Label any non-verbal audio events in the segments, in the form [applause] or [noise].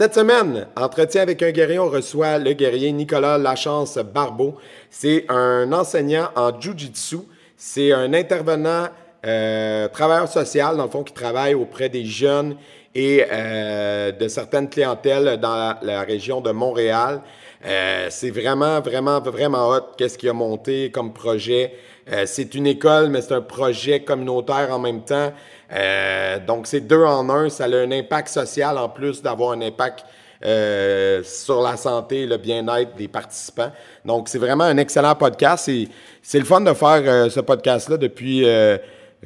Cette semaine, entretien avec un guerrier, on reçoit le guerrier Nicolas Lachance Barbeau. C'est un enseignant en Jiu-Jitsu. C'est un intervenant euh, travailleur social, dans le fond, qui travaille auprès des jeunes et euh, de certaines clientèles dans la, région de Montréal. Euh, c'est vraiment, vraiment, vraiment hot qu'est-ce qui a monté comme projet. Euh, c'est une école, mais c'est un projet communautaire en même temps. Euh, donc, c'est deux en un. Ça a un impact social en plus d'avoir un impact euh, sur la santé et le bien-être des participants. Donc, c'est vraiment un excellent podcast. C'est le fun de faire ce podcast-là depuis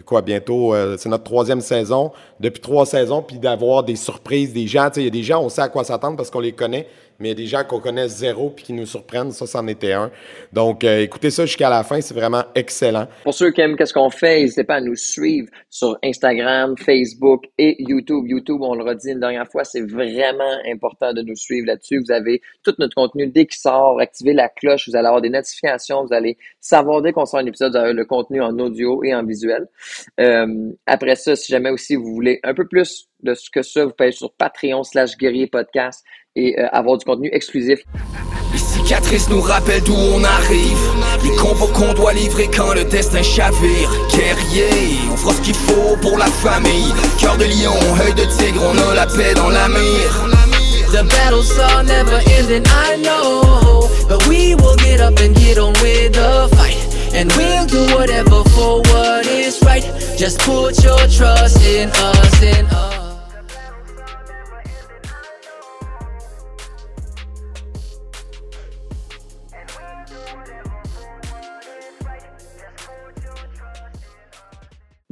quoi, bientôt, c'est notre troisième saison, depuis trois saisons, puis d'avoir des surprises, des gens, il y a des gens, on sait à quoi s'attendre parce qu'on les connaît, mais il y a des gens qu'on connaît zéro puis qui nous surprennent. Ça, c'en était un. Donc, euh, écoutez ça jusqu'à la fin. C'est vraiment excellent. Pour ceux qui aiment qu'est-ce qu'on fait, n'hésitez pas à nous suivre sur Instagram, Facebook et YouTube. YouTube, on le redit une dernière fois, c'est vraiment important de nous suivre là-dessus. Vous avez tout notre contenu dès qu'il sort. Activez la cloche. Vous allez avoir des notifications. Vous allez savoir dès qu'on sort un épisode, vous avez le contenu en audio et en visuel. Euh, après ça, si jamais aussi vous voulez un peu plus de ce que ça, vous pouvez sur Patreon slash guerrier podcast et euh, avoir du contenu exclusif. Les cicatrices nous rappellent d'où on arrive. Les combos qu'on doit livrer quand le destin chavire. Guerrier, on fera ce qu'il faut pour la famille. Cœur de lion, œil de tigre, on a la paix dans la mire. The battles are never ending, I know. But we will get up and get on with the fight. And we'll do whatever for what is right. Just put your trust in us, in us.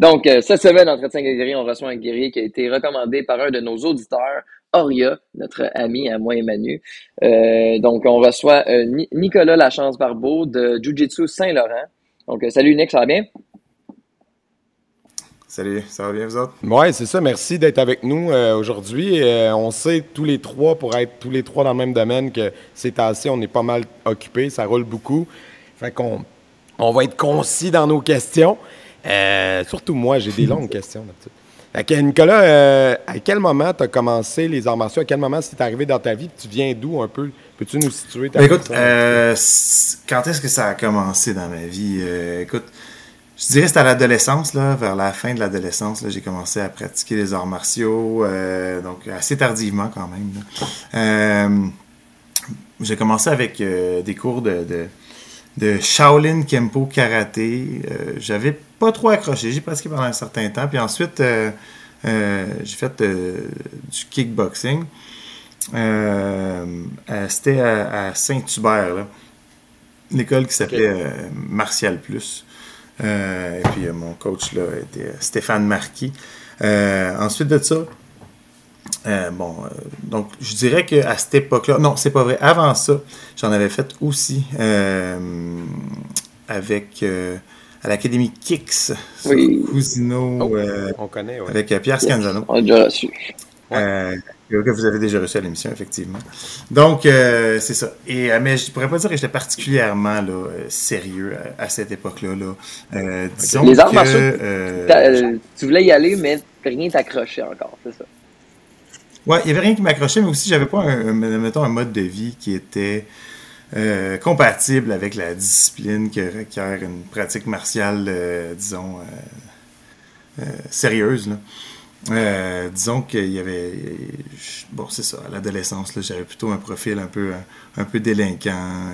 Donc, euh, cette semaine, Entretien guerrier, on reçoit un guerrier qui a été recommandé par un de nos auditeurs, Auria, notre ami à moi et Manu. Euh, donc, on reçoit euh, Nicolas Lachance-Barbeau de Jiu-Jitsu Saint-Laurent. Donc, salut Nick, ça va bien? Salut, ça va bien vous autres? Oui, c'est ça. Merci d'être avec nous aujourd'hui. on sait tous les trois, pour être tous les trois dans le même domaine, que c'est assez, on est pas mal occupés, ça roule beaucoup. Fait qu'on on va être concis dans nos questions. Euh, surtout moi, j'ai des longues questions là-dessus. Nicolas, euh, à quel moment tu as commencé les arts martiaux? À quel moment c'est arrivé dans ta vie? Tu viens d'où un peu? Peux-tu nous situer ta Écoute, euh, quand est-ce que ça a commencé dans ma vie? écoute, je dirais que c'était à l'adolescence, là, vers la fin de l'adolescence, j'ai commencé à pratiquer les arts martiaux, donc assez tardivement quand même. j'ai commencé avec des cours de, de, Shaolin Kempo Karaté. J'avais pas trop accroché. J'ai pratiqué pendant un certain temps. Puis ensuite, euh, euh, j'ai fait euh, du kickboxing. C'était à, Saint-Hubert, l'école qui s'appelait Martial Plus. et puis mon coach là était Stéphane Marquis. ensuite de ça, bon, donc je dirais qu'à cette époque-là, non, c'est pas vrai. Avant ça, j'en avais fait aussi avec à l'Académie Kix, oui. Cousino, oh, euh, on connaît, avec euh, Pierre Scanzano. On a déjà reçu. Euh, que vous avez déjà reçu à l'émission, effectivement. Donc, c'est ça. Et, mais je ne pourrais pas dire que j'étais particulièrement là, sérieux à, cette époque-là. Là. disons Les arts martiaux, tu voulais y aller, mais rien t'accrochait encore, c'est ça? Ouais, il n'y avait rien qui m'accrochait, mais aussi, j'avais pas, un, un mode de vie qui était euh, compatible avec la discipline que requiert une pratique martiale, euh, disons, euh, sérieuse. disons qu'il y avait. Bon, c'est ça, à l'adolescence, j'avais plutôt un profil un peu, un, peu délinquant,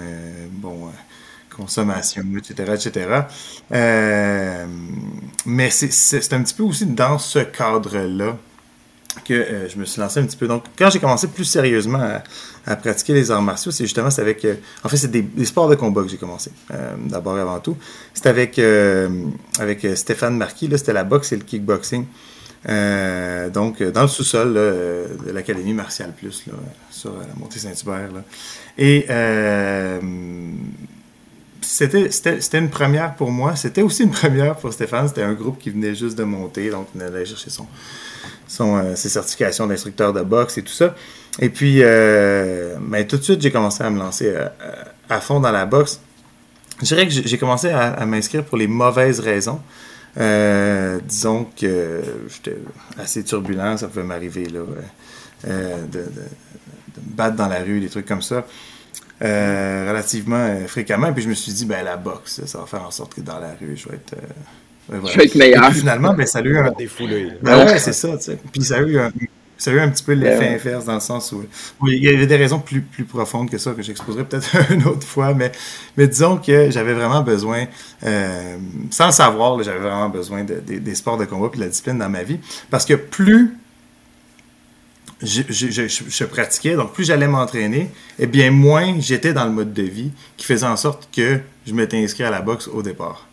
bon, consommation, etc., etc. mais c'est un petit peu aussi dans ce cadre-là que euh, je me suis lancé un petit peu. Donc, quand j'ai commencé plus sérieusement à, pratiquer les arts martiaux, c'est justement avec. Euh, en fait, c'est des, sports de combat que j'ai commencé, euh, d'abord et avant tout. C'était avec, avec Stéphane Marquis, c'était la boxe et le kickboxing. donc, dans le sous-sol de l'Académie Martial Plus, là, sur la montée Saint-Hubert. Et c'était une première pour moi. C'était aussi une [laughs] première pour Stéphane. C'était un groupe qui venait juste de monter, donc il allait chercher son, son, ses certifications d'instructeur de boxe et tout ça. Et puis, mais tout de suite, j'ai commencé à me lancer à fond dans la boxe. Je dirais que j'ai commencé à, m'inscrire pour les mauvaises raisons. Euh, disons que j'étais assez turbulent, ça pouvait m'arriver là, euh, de, me battre dans la rue, des trucs comme ça, euh, relativement fréquemment. Puis je me suis dit, ben la boxe, ça va faire en sorte que dans la rue, je vais être, je vais être meilleur. finalement, ben, ça a eu un. Ben ouais, c'est ça, tu sais. Puis ça a eu un, ça a eu un petit peu l'effet ben inverse dans le sens où, il y avait des raisons plus, plus profondes que ça que j'exposerai peut-être [laughs] une autre fois, mais, mais disons que j'avais vraiment besoin, euh, sans le savoir, j'avais vraiment besoin des sports de combat et de la discipline dans ma vie. Parce que plus je, je, pratiquais, donc plus j'allais m'entraîner, et bien moins j'étais dans le mode de vie qui faisait en sorte que je m'étais inscrit à la boxe au départ.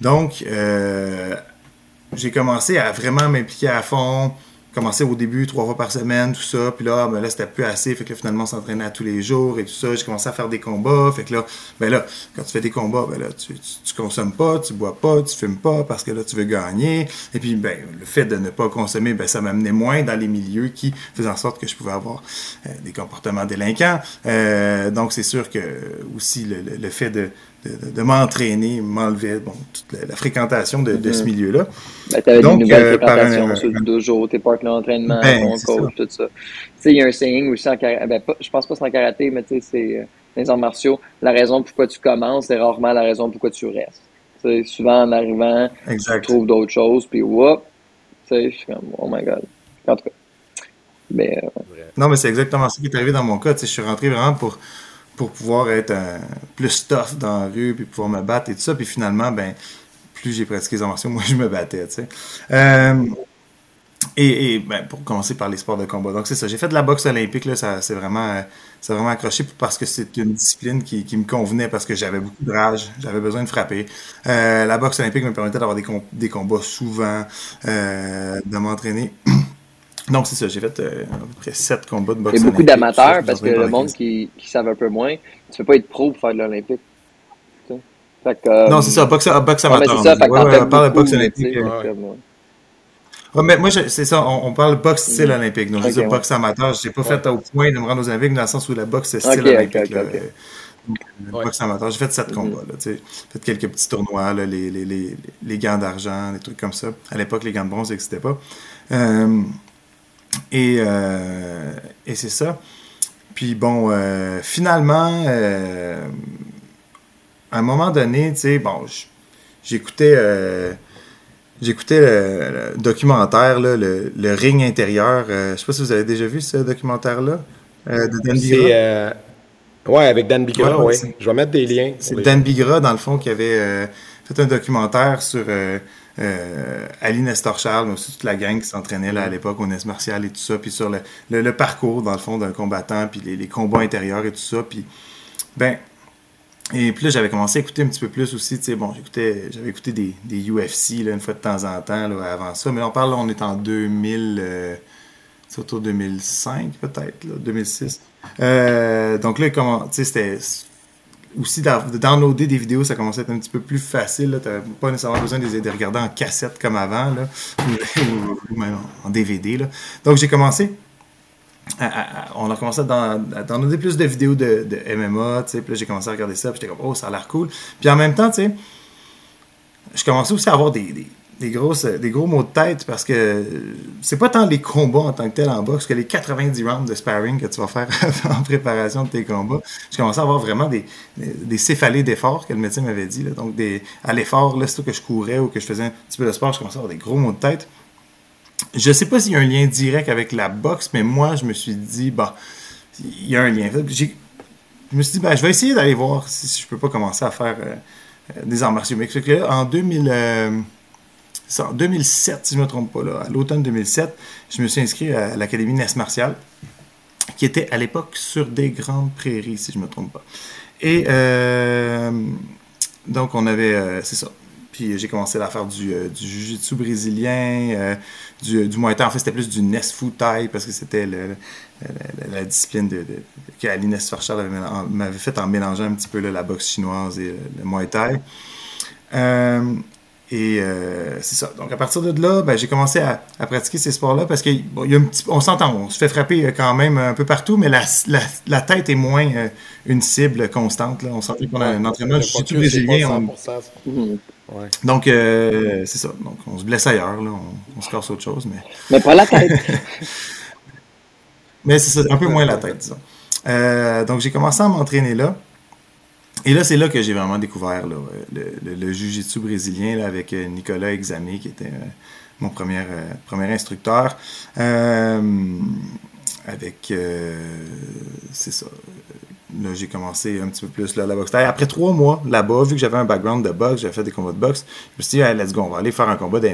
Donc, euh, j'ai commencé à vraiment m'impliquer à fond, commençais au début trois fois par semaine, tout ça. Puis là, ben là, c'était plus assez. Fait que là, finalement, s'entraîner à tous les jours et tout ça. J'ai commencé à faire des combats. Fait que là, ben là, quand tu fais des combats, ben là, tu, consommes pas, tu bois pas, tu fumes pas parce que là, tu veux gagner. Et puis, ben, le fait de ne pas consommer, ben, ça m'amenait moins dans les milieux qui faisaient en sorte que je pouvais avoir euh, des comportements délinquants. Euh, donc, c'est sûr que aussi le fait de de, m'entraîner, m'enlever bon, toute la, fréquentation de, ce mhm. milieu-là. Ben, tu avais Donc, une nouvelle euh, fréquentation sur le dojo, tes partenaires d'entraînement, ben, ton coach, tout ça. Tu sais, il y a un saying aussi en karaté, ben, je pense pas que c'est en karaté, mais tu sais, c'est euh, dans les arts martiaux, la raison pourquoi tu commences, c'est rarement la raison pourquoi tu restes. sais, souvent, en arrivant, tu trouves d'autres choses, puis whoop, tu sais, je suis comme, oh my god. En tout cas. Mais, euh, Non, mais c'est exactement ce qui est arrivé dans mon cas. Tu sais, je suis rentré vraiment pour pour pouvoir être plus tough dans la rue, puis pouvoir me battre et tout ça. Puis finalement, ben, plus j'ai pratiqué les martiaux, [laughs] moins je me battais, tu sais. Euh, et, ben, pour commencer par les sports de combat. Donc, c'est ça. J'ai fait de la boxe olympique, là, ça c'est vraiment, vraiment accroché parce que c'est une discipline qui, me convenait, parce que j'avais beaucoup de rage, j'avais besoin de frapper. Euh, la boxe olympique me permettait d'avoir des, combats souvent, euh, de m'entraîner. [clears throat] Donc, c'est ça, j'ai fait euh, à peu près 7 combats de boxe. Il y a beaucoup d'amateurs parce que le monde qui, qui savent un peu moins, tu ne peux pas être pro pour faire de l'Olympique. Euh, non, c'est ça, boxe, boxe amateur. c'est ça, on parle de boxe olympique. Ouais, mais moi, c'est ça, on, parle de boxe style mm. olympique. Donc, je dis boxe amateur. Je n'ai pas fait au point de me rendre aux Olympiques dans le sens où la boxe c'est style olympique. là, boxe amateur. J'ai fait 7 mm-hmm. combats. J'ai fait quelques petits tournois, là, les, les, les, les, gants d'argent, des trucs comme ça. À l'époque, les gants de bronze n'existaient pas. Euh, et, euh, et c'est ça. Puis bon, euh, finalement, euh, à un moment donné, tu sais, bon, j'écoutais j'écoutais le, documentaire, là, le, le, ring intérieur. je sais pas si vous avez déjà vu ce documentaire-là de Dan Bigra. Ouais, avec Dan Bigra, oui. Je vais mettre des liens. C'est Dan Bigra, dans le fond, qui avait fait un documentaire sur euh, Ali Nestor mais aussi toute la gang qui s'entraînait à l'époque au NES martial et tout ça, puis sur le, parcours, dans le fond, d'un combattant, puis les, combats intérieurs et tout ça. Puis, ben, et puis là, j'avais commencé à écouter un petit peu plus aussi, tu sais, bon, j'avais écouté des, UFC là, une fois de temps en temps là, avant ça, mais on parle, là, on est en 2000, euh, c'est autour de 2005 peut-être, 2006. Euh, donc là, comment, tu sais, c'était aussi de downloader des vidéos, ça commençait à être un petit peu plus facile. Tu n'avais pas nécessairement besoin de les regarder en cassette comme avant, là, ou, même en DVD. Là. Donc j'ai commencé. on a commencé à, downloader plus de vidéos de, MMA, puis là j'ai commencé à regarder ça, puis j'étais comme, oh, ça a l'air cool. Puis en même temps, tu sais, je commençais aussi à avoir des, grosses, des gros mots de tête parce que c'est pas tant les combats en tant que tel en boxe que les 90 rounds de sparring que tu vas faire [laughs] en préparation de tes combats. Je commençais à avoir vraiment des, des, céphalées d'efforts que le médecin m'avait dit. Donc, des, à l'effort, là, que je courais ou que je faisais un petit peu de sport, je commençais à avoir des gros mots de tête. Je sais pas s'il y a un lien direct avec la boxe, mais moi, je me suis dit, bah, il y a un lien. Je me suis dit, ben, je vais essayer d'aller voir si je peux pas commencer à faire euh, euh, des arts martiaux. Mais en 2000 en 2007, si je ne me trompe pas, là, à l'automne 2007, je me suis inscrit à l'Académie NES Martial, qui était à l'époque sur des grandes prairies, si je ne me trompe pas. Et euh, donc, on avait, euh, c'est ça. puis j'ai commencé à faire du, du jiu-jitsu brésilien, du, du Muay Thai. En fait, c'était plus du Nesfu Thai parce que c'était la, discipline de, qu'Aline m'avait fait en mélangeant un petit peu la boxe chinoise et le Muay Thai. Et euh, c'est ça. Donc, à partir de là, ben, j'ai commencé à, pratiquer ces sports-là parce qu'on bon, on s'entend, on se fait frapper euh, quand même un peu partout, mais la, la, la tête est moins euh, une cible constante. Là. On sentait qu'on a un entraînement du jiu brésilien. Mhm. Donc, c'est ça. Donc, on se blesse ailleurs. Là. On, se casse autre chose. Mais, mais pas la tête. [laughs] mais c'est ça, un peu moins la tête, disons. donc, j'ai commencé à m'entraîner là. Et là, c'est là que j'ai vraiment découvert le, le, jiu-jitsu brésilien avec euh, Nicolas Examé, qui était euh, mon premier, euh, premier instructeur. avec, c'est ça. Là, j'ai commencé un petit peu plus là, la boxe Après trois mois là-bas, vu que j'avais un background de boxe, j'avais fait des combats de boxe, je me suis dit, let's go, on va aller faire un combat de.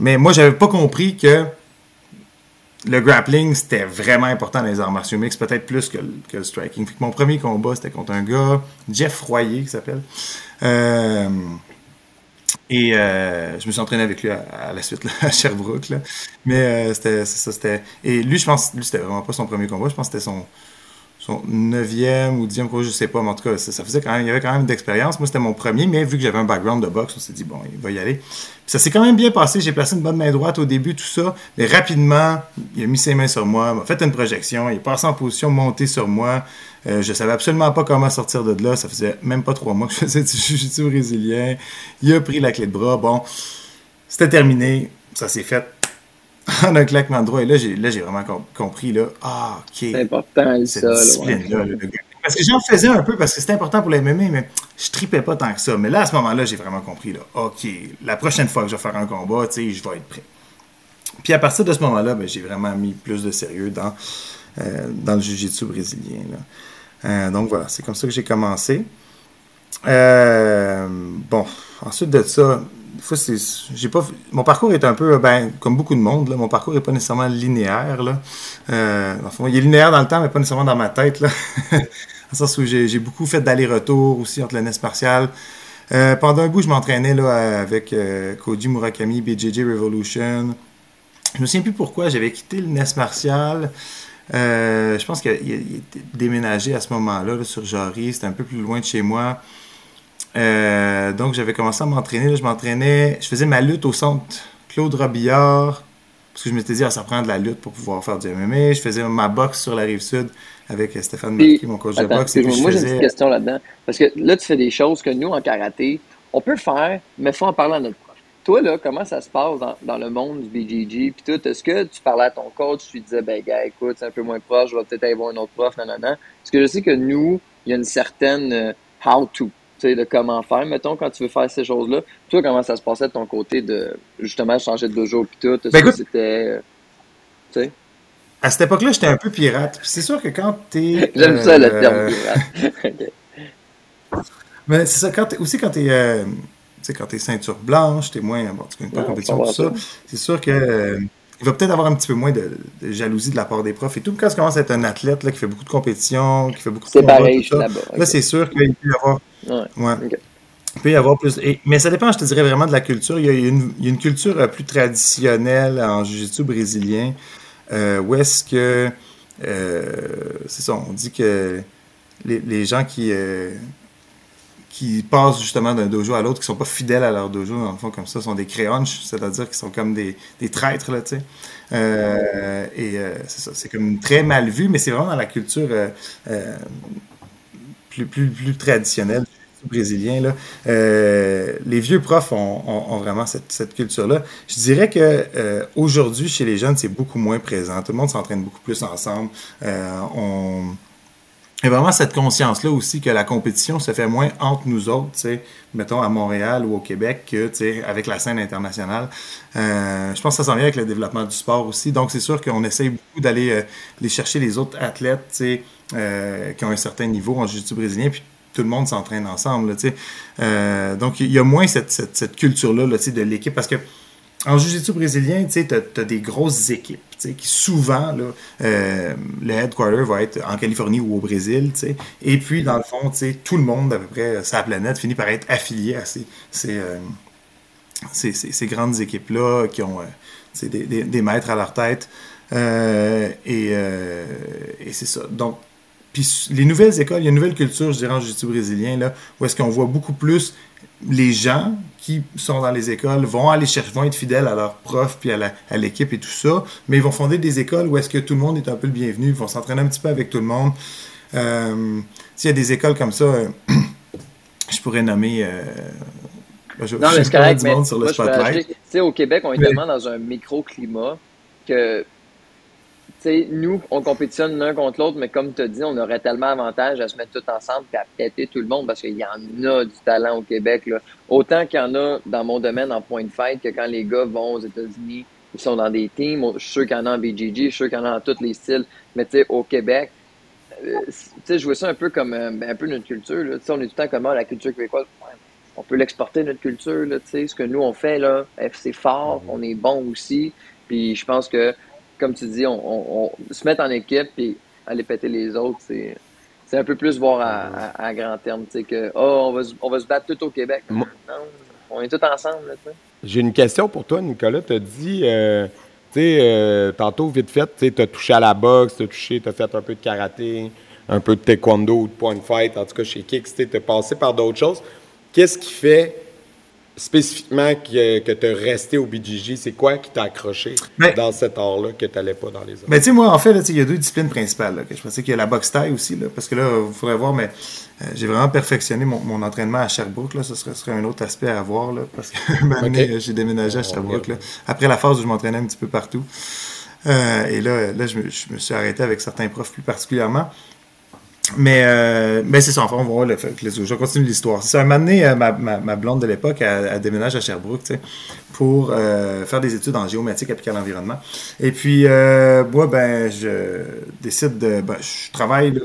Mais moi, j'avais pas compris que le grappling, c'était vraiment important dans les arts martiaux mixtes, peut-être plus que, le striking. mon premier combat, c'était contre un gars, Jeff Royer, qui s'appelle. Euh, et euh, je me suis entraîné avec lui à, la suite, [laughs] à Sherbrooke. Mais euh, c'était ça, c'était. Et lui, je pense, lui, c'était vraiment pas son premier combat. Je pense que c'était son, son neuvième ou dixième combat, je sais pas, mais en tout cas, ça, faisait quand même, il y avait quand même d'expérience. Moi, c'était mon premier, mais vu que j'avais un background de boxe, on s'est dit, bon, il va y aller. ça s'est quand même bien passé. J'ai placé une bonne main droite au début, tout ça. Mais rapidement, il a mis ses mains sur moi, m'a fait une projection, il est passé en position, monté sur moi. Euh, je savais absolument pas comment sortir de là. Ça faisait même pas trois mois que je faisais du [laughs] jiu brésilien. Il a pris la clé de bras. Bon, c'était terminé. Ça s'est fait en un claquement de droit. Et là, j'ai, là, j'ai vraiment compris, là, ah, OK. C'est important, cette ça. Discipline-là, Parce que j'en faisais un peu parce que c'était important pour les MMA, mais je tripais pas tant que ça. Mais là, à ce moment-là, j'ai vraiment compris, là, OK, la prochaine fois que je vais faire un combat, tu sais, je vais être prêt. Puis à partir de ce moment-là, ben, j'ai vraiment mis plus de sérieux dans, euh, dans le jiu-jitsu brésilien. Là. Euh, donc voilà, c'est comme ça que j'ai commencé. Euh, bon, ensuite de ça, j'ai pas, mon parcours est un peu, ben, comme beaucoup de monde, là, mon parcours n'est pas nécessairement linéaire. Là. Euh, il est linéaire dans le temps, mais pas nécessairement dans ma tête. Là. [laughs] le sens où j'ai, beaucoup fait d'aller-retour aussi entre le NES martial. Euh, pendant un bout, je m'entraînais là, avec euh, Koji Murakami, BJJ Revolution. Je me souviens plus pourquoi j'avais quitté le NES martial. je pense qu'il était déménagé à ce moment-là là, sur Jarry. C'était un peu plus loin de chez moi. Euh, donc, j'avais commencé à m'entraîner. Je m'entraînais, je faisais ma lutte au centre Claude Robillard, parce que je m'étais dit, ah, ça prend de la lutte pour pouvoir faire du MMA. Je faisais ma boxe sur la rive sud avec Stéphane Marquis, mon coach de boxe. moi, j'ai une petite question là-dedans. Parce que là, tu fais des choses que nous, en karaté, on peut faire, mais il faut en parler à notre prof. Toi, là, comment ça se passe dans, le monde du BJJ? Puis tout, est-ce que tu parlais à ton coach, tu lui disais, ben, gars, écoute, c'est un peu moins proche, je vais peut-être aller voir un autre prof, non, non, non. Parce que je sais que nous, il y a une certaine euh, how-to de comment faire, mettons, quand tu veux faire ces choses-là. Toi, comment ça se passait de ton côté de justement changer de dojo puis tout? Ben, c'était. Euh, à cette époque-là, j'étais un peu pirate. C'est sûr que quand t'es. [laughs] J'aime ça le terme euh, pirate. [laughs] [laughs] Mais c'est ça, quand aussi quand t'es. Euh, tu sais, quand t'es ceinture blanche, t'es moins. Bon, tu connais pas la compétition, tout ça. C'est sûr que il va peut-être avoir un petit peu moins de, jalousie de la part des profs et tout. Quand tu commences à être un athlète là, qui fait beaucoup de compétitions, qui fait beaucoup de C'est pareil, là-bas. Là, c'est sûr qu'il peut y avoir. Ouais. Il peut y avoir plus. mais ça dépend, je te dirais, vraiment de la culture. Il y a une, il y a une culture euh, plus traditionnelle en jiu-jitsu brésilien euh, où est-ce que. Euh, c'est ça, on dit que les, les gens qui. Euh, qui passent justement d'un dojo à l'autre, qui sont pas fidèles à leur dojo, dans le fond, comme ça, sont des créonches, c'est-à-dire qu'ils sont comme des, des, traîtres, là, tu sais. Euh, et euh, c'est ça, c'est comme très mal vu, mais c'est vraiment dans la culture euh, plus, plus, plus traditionnelle brésilien. Là. les vieux profs ont, ont, vraiment cette, cette culture-là. Je dirais que aujourd'hui, chez les jeunes, c'est beaucoup moins présent. Tout le monde s'entraîne beaucoup plus ensemble. on et vraiment cette conscience-là aussi que la compétition se fait moins entre nous autres, mettons à Montréal ou au Québec, que avec la scène internationale. Euh, je pense que ça s'en vient avec le développement du sport aussi. Donc c'est sûr qu'on essaye beaucoup d'aller euh, chercher les autres athlètes euh, qui ont un certain niveau en jiu-jitsu brésilien, puis tout le monde s'entraîne ensemble. Là, donc il y a moins cette, cette, culture-là là, de l'équipe parce que en jiu-jitsu brésilien, tu as, as, des grosses équipes. Qui souvent, euh, le headquarter va être en Californie ou au Brésil. sais. Et puis, dans le fond, tout le monde, à peu près, la planète, finit par être affilié à ces, ces, euh, ces, grandes équipes-là qui ont des, des, maîtres à leur tête. et, et c'est ça. Donc, puis les nouvelles écoles, il y a une nouvelle culture, je dirais, en jiu brésilien, là, où est-ce qu'on voit beaucoup plus les gens qui sont dans les écoles vont aller chercher, vont être fidèles à leurs profs puis à l'équipe et tout ça, mais ils vont fonder des écoles où est-ce que tout le monde est un peu le bienvenu, ils vont s'entraîner un petit peu avec tout le monde. Euh, S'il y a des écoles comme ça, euh, [clears throat] je pourrais nommer. Euh, je, non, mais c'est correct, mais sur le spotlight. Au Québec, on est tellement dans un microclimat que nous, on compétitionne l'un contre l'autre, mais comme tu as dit, on aurait tellement avantage à se mettre tout ensemble et à péter tout le monde parce qu'il y en a du talent au Québec. Là. Autant qu'il y en a dans mon domaine en point de fight que quand les gars vont aux États-Unis, ils sont dans des teams. Je suis sûr qu'il y en a en BGG, je suis sûr qu'il y en a dans tous les styles. Mais tu sais, au Québec, euh, tu sais, je vois ça un peu comme euh, ben, un peu notre culture. Là. On est tout le temps comme ah, la culture québécoise. on peut l'exporter, notre culture. Là, ce que nous, on fait, là, c'est fort, on est bon aussi. Puis je pense que comme tu dis, on, se mettre en équipe et aller péter les autres, c'est. C'est un peu plus voir à, grand terme, tu sais, que oh, on, va, on va se battre tout au Québec. Non, on est tous ensemble. J'ai une question pour toi, Nicolas. Tu as dit, euh, tu sais, euh, tantôt, vite fait, tu as touché à la boxe, tu as touché, tu as fait un peu de karaté, un peu de taekwondo ou de point fight, en tout cas chez Kicks, tu as passé par d'autres choses. Qu'est-ce qui fait spécifiquement que, que tu es resté au BGG, c'est quoi qui t'a accroché dans cet art-là que tu n'allais pas dans les autres? Mais tu sais, moi, en fait, il y a deux disciplines principales. que je pensais qu'il y a la boxe taille aussi, là, parce que là, vous pourrez voir, mais euh, j'ai vraiment perfectionné mon, mon, entraînement à Sherbrooke. Là, ce serait, serait, un autre aspect à voir, là, parce que [laughs] j'ai déménagé à Sherbrooke. Là, après la phase où je m'entraînais un petit peu partout. Euh, et là, là je me, je me suis arrêté avec certains profs plus particulièrement. Mais, euh, mais c'est ça, enfin, on va voir le. Je continue l'histoire. C'est un moment donné, euh, ma, ma, ma, blonde de l'époque, a, déménage à Sherbrooke, tu sais, pour euh, faire des études en géomatique appliquée à l'environnement. Et puis, moi, ben, je décide de. Ben, je travaille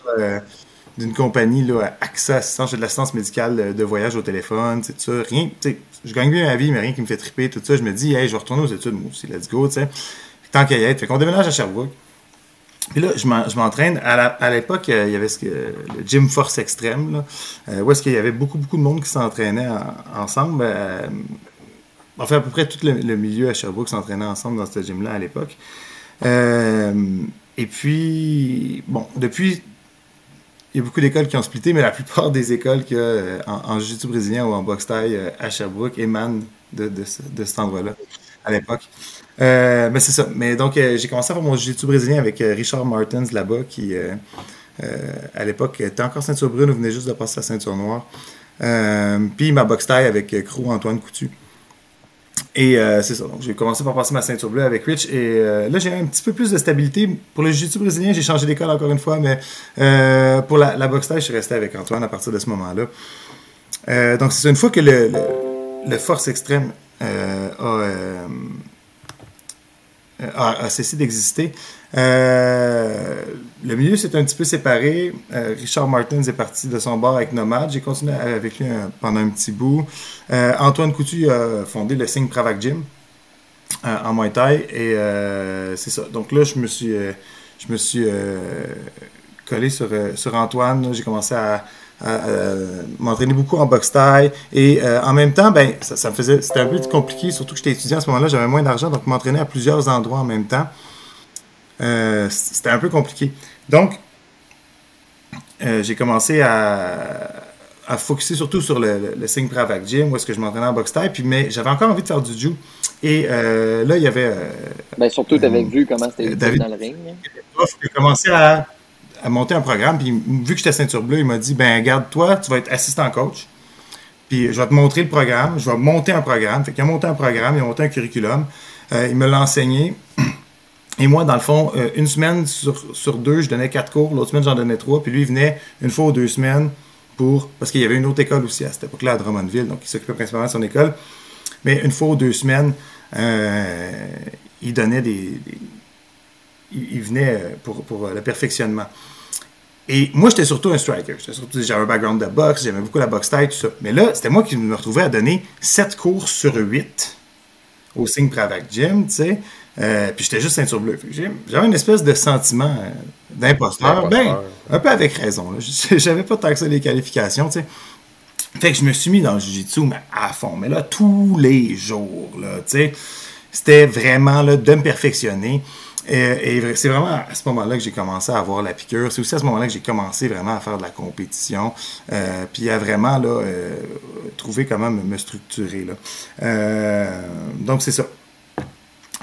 d'une compagnie, là, AXA Assistance, j'ai de l'assistance médicale de voyage au téléphone. Rien, tu sais, je gagne bien ma vie, mais rien qui me fait triper, tout ça. Je me dis, hey, je vais retourner aux études, moi aussi, let's go, tu sais. Tant qu'à y être. Fait qu'on déménage à Sherbrooke. Puis là, je m'entraîne. À l'époque, il y avait le gym force extrême, là, euh, où est-ce qu'il y avait beaucoup, beaucoup de monde qui s'entraînait ensemble. Euh, enfin, à peu près tout le, milieu à Sherbrooke s'entraînait ensemble dans ce gym-là à l'époque. Euh, et puis, bon, depuis, il y a beaucoup d'écoles qui ont splitté, mais la plupart des écoles qu'il y a en, en jiu-jitsu brésilien ou en boxe taille à Sherbrooke émanent de, de cet endroit-là à l'époque. Euh, mais c'est ça. Mais donc, euh, j'ai commencé à faire mon jiu-jitsu brésilien avec euh, Richard Martins là-bas, qui, à l'époque, était encore ceinture brune ou venait juste de passer sa ceinture noire. puis ma boxe taille avec Crew Antoine Coutu. Et c'est ça. Donc, j'ai commencé par passer ma ceinture bleue avec Rich. Et là, j'ai un petit peu plus de stabilité. Pour le jiu-jitsu brésilien, j'ai changé d'école encore une fois. Mais pour la, la boxe taille, je suis resté avec Antoine à partir de ce moment-là. donc, c'est une fois que le, le force extrême a euh, a, cessé d'exister. Euh, le milieu s'est un petit peu séparé. Euh, Richard Martins est parti de son bar avec Nomad. J'ai continué avec lui pendant un petit bout. Antoine Coutu a fondé le Signe Pravac Gym en Muay. Et c'est ça. Donc là, je me suis, je me suis collé sur, sur Antoine. J'ai commencé à, m'entraîner beaucoup en boxe taille et euh, en même temps ben ça, me faisait c'était un peu compliqué surtout que j'étais étudiant à ce moment-là j'avais moins d'argent donc m'entraîner à plusieurs endroits en même temps euh, c'était un peu compliqué. Donc euh, j'ai commencé à à focuser surtout sur le, le, signe Pravac Gym où est-ce que je m'entraînais en boxe taille puis mais j'avais encore envie de faire du jiu. Et là il y avait ben surtout tu avais vu comment c'était dans le ring. J'ai commencé à à monter un programme. Puis vu que j'étais ceinture bleue, il m'a dit ben garde toi, tu vas être assistant coach. Puis je vais te montrer le programme, je vais monter un programme. Fait qu'il a monté un programme, il a monté un curriculum. Euh, il me l'a enseigné. [clears throat] Et moi, dans le fond, euh, une semaine sur, sur, deux, je donnais quatre cours. L'autre semaine, j'en donnais trois. Puis lui, il venait une fois ou deux semaines pour. Parce qu'il y avait une autre école aussi à cette époque-là, à Drummondville. Donc, il s'occupait principalement de son école. Mais une fois ou deux semaines, euh, il donnait des il, venait euh, pour, pour, le perfectionnement. Et moi, j'étais surtout un striker. J'avais un background de boxe, j'aimais beaucoup la boxe taille, tout ça. Mais là, c'était moi qui me retrouvais à donner 7 cours sur 8 au Signe Pravac Gym, tu sais. Euh, puis j'étais juste ceinture bleue. J'avais une espèce de sentiment euh, d'imposteur. Ben, un peu avec raison. [laughs] J'avais pas tant que ça les qualifications, tu sais. Fait que je me suis mis dans le jiu-jitsu, mais à fond. Mais là, tous les jours, là, tu sais. C'était vraiment là, de me perfectionner. Et, c'est vraiment à ce moment-là que j'ai commencé à avoir la piqûre. C'est aussi à ce moment-là que j'ai commencé vraiment à faire de la compétition. Euh, puis à vraiment euh, trouver comment me, structurer. Euh, donc c'est ça.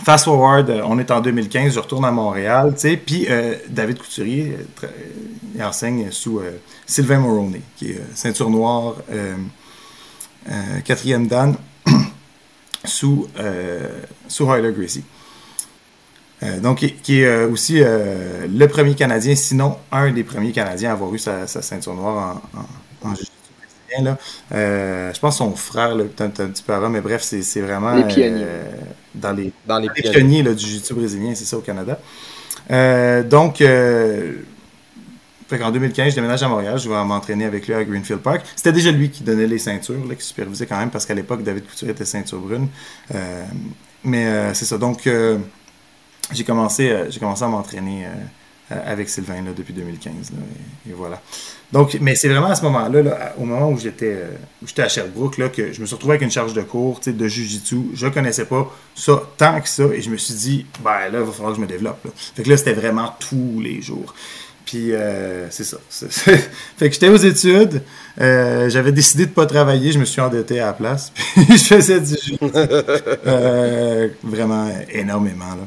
Fast forward, on est en 2015, je retourne à Montréal, puis David Couturier enseigne sous Sylvain Moroney, qui est ceinture noire, quatrième dan, [clears throat] sous, sous Hyler Gracie. Euh, donc, qui, est euh, aussi euh, le premier Canadien, sinon un des premiers Canadiens à avoir eu sa, ceinture noire en, en, Là. je pense son frère, peut-être un petit peu avant, mais bref, c'est vraiment les pionniers. dans les, dans les, pionniers, du jiu-jitsu brésilien, c'est ça au Canada. donc, en 2015, je déménage à Montréal, je vais m'entraîner avec lui à Greenfield Park. C'était déjà lui qui donnait les ceintures, là, qui supervisait quand même, parce qu'à l'époque, David Couture était ceinture brune. mais c'est ça. Donc, j'ai commencé, euh, commencé à m'entraîner euh, avec Sylvain là, depuis 2015. et, voilà. Donc, mais c'est vraiment à ce moment-là, au moment où j'étais, euh, à Sherbrooke, là, que je me suis retrouvé avec une charge de cours de Jiu-Jitsu. Je ne connaissais pas ça tant que ça. Et je me suis dit, ben là, il va falloir que je me développe. Fait que là, c'était vraiment tous les jours. Puis c'est ça. [laughs] fait que j'étais aux études. j'avais décidé de ne pas travailler. Je me suis endetté à la place. [laughs] Je faisais du jiu vraiment énormément. Là.